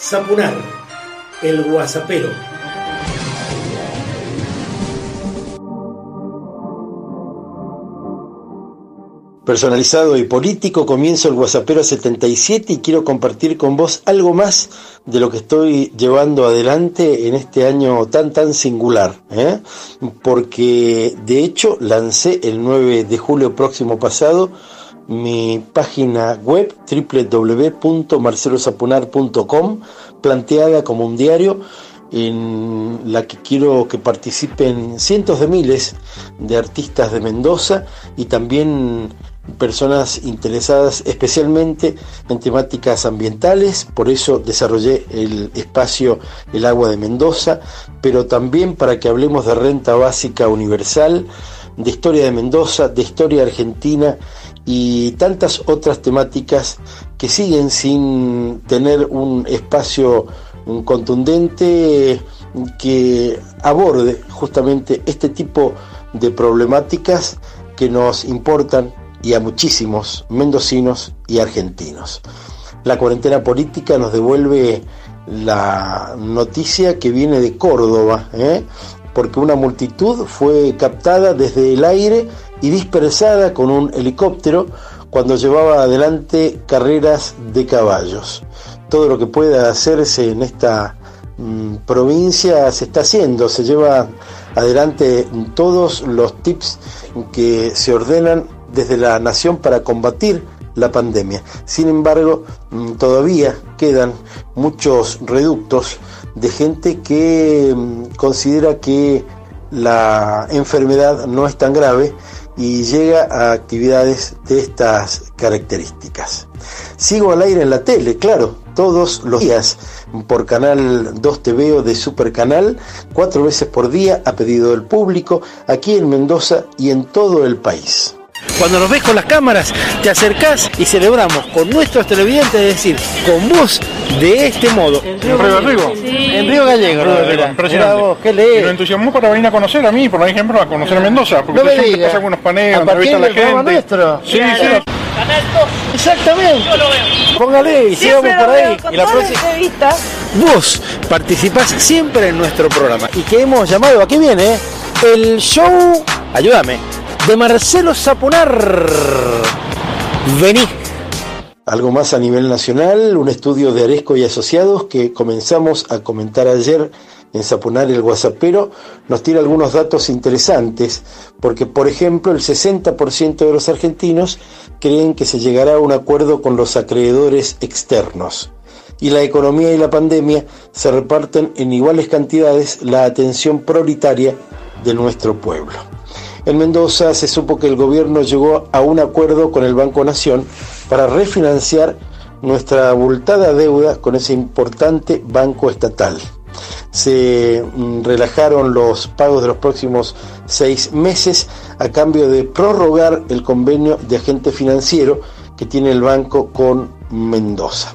Zapunar, el guasapero. Personalizado y político, comienzo el Guasapero 77 y quiero compartir con vos algo más de lo que estoy llevando adelante en este año tan tan singular. ¿eh? Porque de hecho lancé el 9 de julio próximo pasado mi página web www.marcelosapunar.com planteada como un diario en la que quiero que participen cientos de miles de artistas de Mendoza y también personas interesadas especialmente en temáticas ambientales, por eso desarrollé el espacio El agua de Mendoza, pero también para que hablemos de renta básica universal, de historia de Mendoza, de historia argentina y tantas otras temáticas que siguen sin tener un espacio contundente que aborde justamente este tipo de problemáticas que nos importan y a muchísimos mendocinos y argentinos. La cuarentena política nos devuelve la noticia que viene de Córdoba, ¿eh? Porque una multitud fue captada desde el aire y dispersada con un helicóptero cuando llevaba adelante carreras de caballos. Todo lo que pueda hacerse en esta mm, provincia se está haciendo, se lleva adelante todos los tips que se ordenan desde la nación para combatir la pandemia. Sin embargo, mm, todavía quedan muchos reductos de gente que mm, considera que la enfermedad no es tan grave y llega a actividades de estas características. Sigo al aire en la tele, claro, todos los días por Canal 2 TV o de Supercanal, cuatro veces por día a pedido del público, aquí en Mendoza y en todo el país. Cuando nos ves con las cámaras, te acercás y celebramos con nuestros televidentes, es decir, con vos de este modo. ¿En Río Gallego? En Río Gallego. Río Gallego, impresionante. vos, ¿qué Y nos entusiasmó para venir a conocer a mí, por ejemplo, a conocer a Mendoza, porque No me siempre pasa algunos paneles, ¿A partir entrevista a la gente. nuestro? Sí, Claro. sí. Exactamente. Póngale y sigamos por ahí. Y la próxima. Vos participás siempre en nuestro programa y que hemos llamado, aquí viene, eh, el show, ayúdame, de Marcelo Zapunar. Vení. Algo más a nivel nacional, un estudio de Aresco y Asociados que comenzamos a comentar ayer en Zapunar el Guasapero nos tira algunos datos interesantes, porque por ejemplo el 60% de los argentinos creen que se llegará a un acuerdo con los acreedores externos. Y la economía y la pandemia se reparten en iguales cantidades la atención prioritaria de nuestro pueblo. En Mendoza se supo que el gobierno llegó a un acuerdo con el Banco Nación para refinanciar nuestra abultada deuda con ese importante banco estatal. Se mm, relajaron los pagos de los próximos seis meses a cambio de prorrogar el convenio de agente financiero que tiene el banco con Mendoza.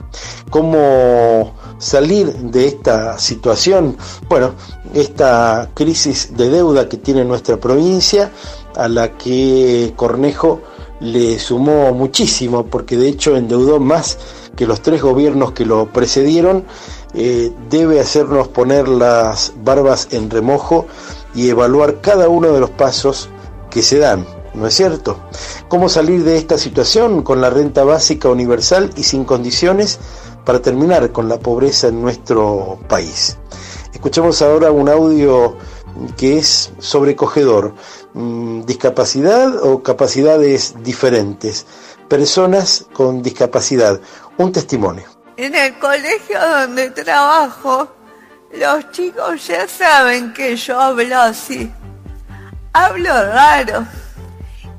¿Cómo salir de esta situación? Bueno, esta crisis de deuda que tiene nuestra provincia, a la que Cornejo le sumó muchísimo, porque de hecho endeudó más que los tres gobiernos que lo precedieron, eh, debe hacernos poner las barbas en remojo y evaluar cada uno de los pasos que se dan. ¿No es cierto? ¿Cómo salir de esta situación con la renta básica universal y sin condiciones para terminar con la pobreza en nuestro país? Escuchamos ahora un audio que es sobrecogedor. Mm, Discapacidad o capacidades diferentes. Personas con discapacidad. Un testimonio. En el colegio donde trabajo, los chicos ya saben que yo hablo así. Hablo raro.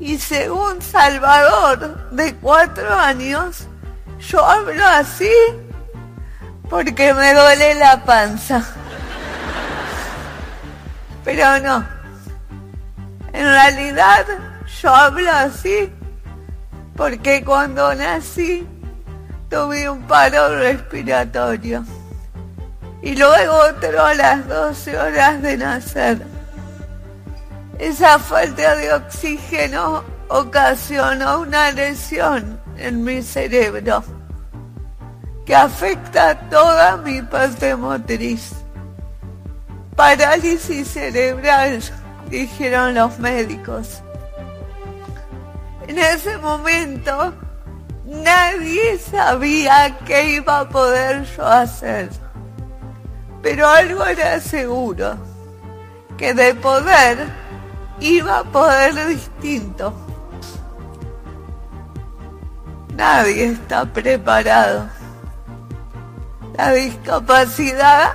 Y según Salvador, de cuatro años, yo hablo así porque me duele la panza. Pero no. En realidad, yo hablo así porque cuando nací tuve un paro respiratorio y luego otro a las 12 horas de nacer. Esa falta de oxígeno ocasionó una lesión en mi cerebro que afecta toda mi parte motriz. Parálisis cerebral, dijeron los médicos. En ese momento nadie sabía qué iba a poder yo hacer. Pero algo era seguro, que de poder iba a poder distinto. Nadie está preparado. La discapacidad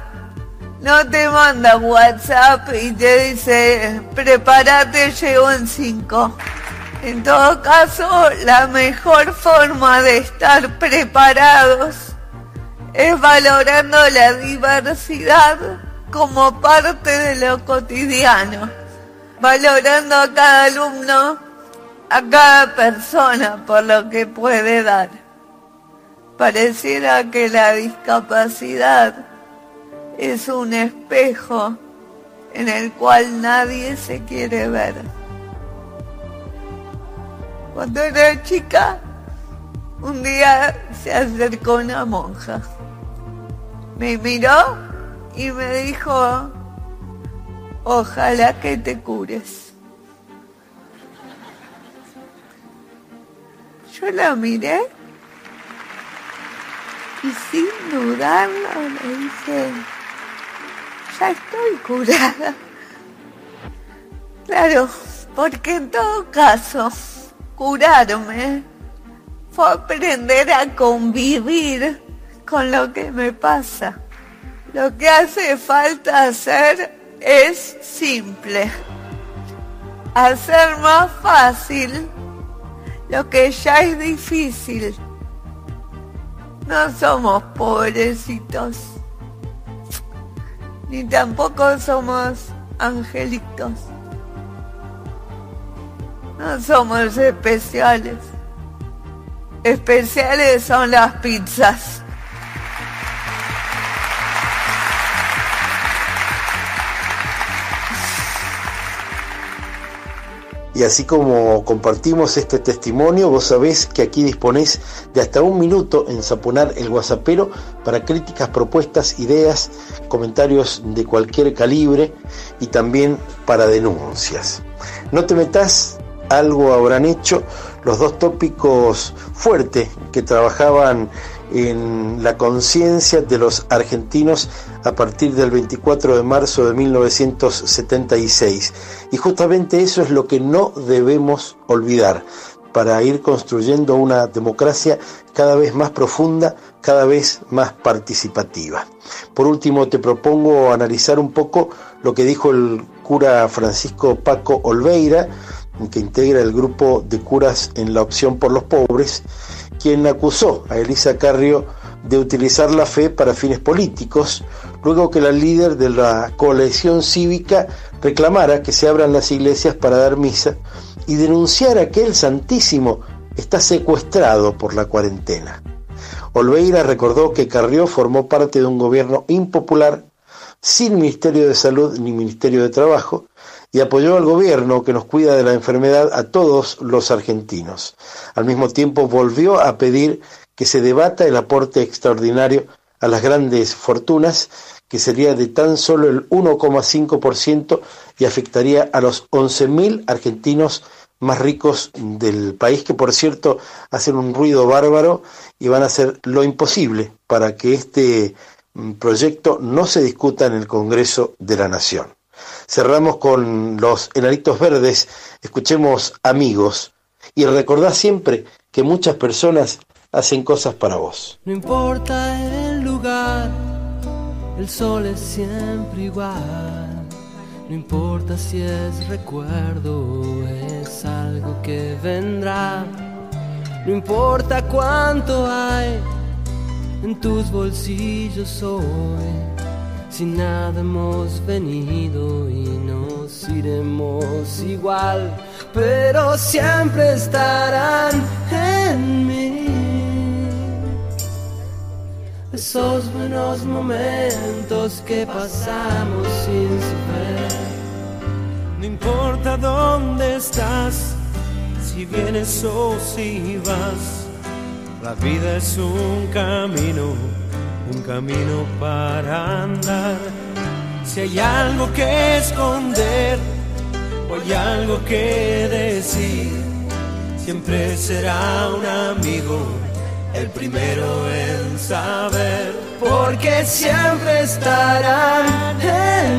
no te manda WhatsApp y te dice, prepárate, llego en cinco. En todo caso, la mejor forma de estar preparados es valorando la diversidad como parte de lo cotidiano, valorando a cada alumno, a cada persona por lo que puede dar. Pareciera que la discapacidad es un espejo en el cual nadie se quiere ver. Cuando era chica, un día se acercó una monja. Me miró y me dijo, ojalá que te cures. Yo la miré y sin dudarlo le dije, ya estoy curada. Claro, porque en todo caso, curarme fue aprender a convivir con lo que me pasa. Lo que hace falta hacer es simple. Hacer más fácil lo que ya es difícil. No somos pobrecitos, ni tampoco somos angelitos. No somos especiales. Especiales son las pizzas. Y así como compartimos este testimonio, vos sabés que aquí disponés de hasta un minuto en Zaponar el Guasapero para críticas, propuestas, ideas, comentarios de cualquier calibre y también para denuncias. No te metas, algo habrán hecho los dos tópicos fuertes que trabajaban en la conciencia de los argentinos a partir del 24 de marzo de 1976. Y justamente eso es lo que no debemos olvidar para ir construyendo una democracia cada vez más profunda, cada vez más participativa. Por último, te propongo analizar un poco lo que dijo el cura Francisco Paco Olveira, que integra el grupo de curas en la opción por los pobres, quien acusó a Elisa Carrio de utilizar la fe para fines políticos, luego que la líder de la coalición cívica reclamara que se abran las iglesias para dar misa y denunciara que el Santísimo está secuestrado por la cuarentena. Olveira recordó que Carrió formó parte de un gobierno impopular, sin Ministerio de Salud ni Ministerio de Trabajo, y apoyó al gobierno que nos cuida de la enfermedad a todos los argentinos. Al mismo tiempo volvió a pedir que se debata el aporte extraordinario a las grandes fortunas, que sería de tan solo el 1,5% y afectaría a los 11.000 argentinos más ricos del país, que por cierto hacen un ruido bárbaro y van a hacer lo imposible para que este mm, proyecto no se discuta en el Congreso de la Nación. Cerramos con los enanitos verdes, escuchemos amigos y recordá siempre que muchas personas hacen cosas para vos. No importa el lugar, el sol es siempre igual. No importa si es recuerdo o es algo que vendrá. No importa cuánto hay en tus bolsillos hoy sin nada hemos venido y nos iremos igual, pero siempre estarán en mí. Esos buenos momentos que pasamos sin saber. No importa dónde estás, si vienes o si vas La vida es un camino, un camino para andar. Si hay algo que esconder o hay algo que decir, siempre será un amigo el primero en saber, porque siempre estarán en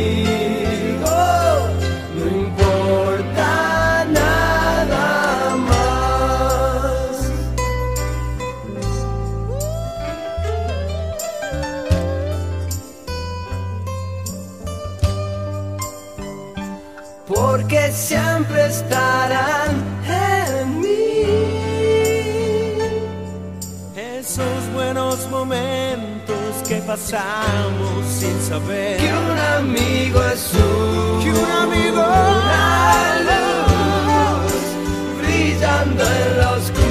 Esos buenos momentos que pasamos sin saber que un amigo es un, que un amigo una luz brillando en la oscuridad.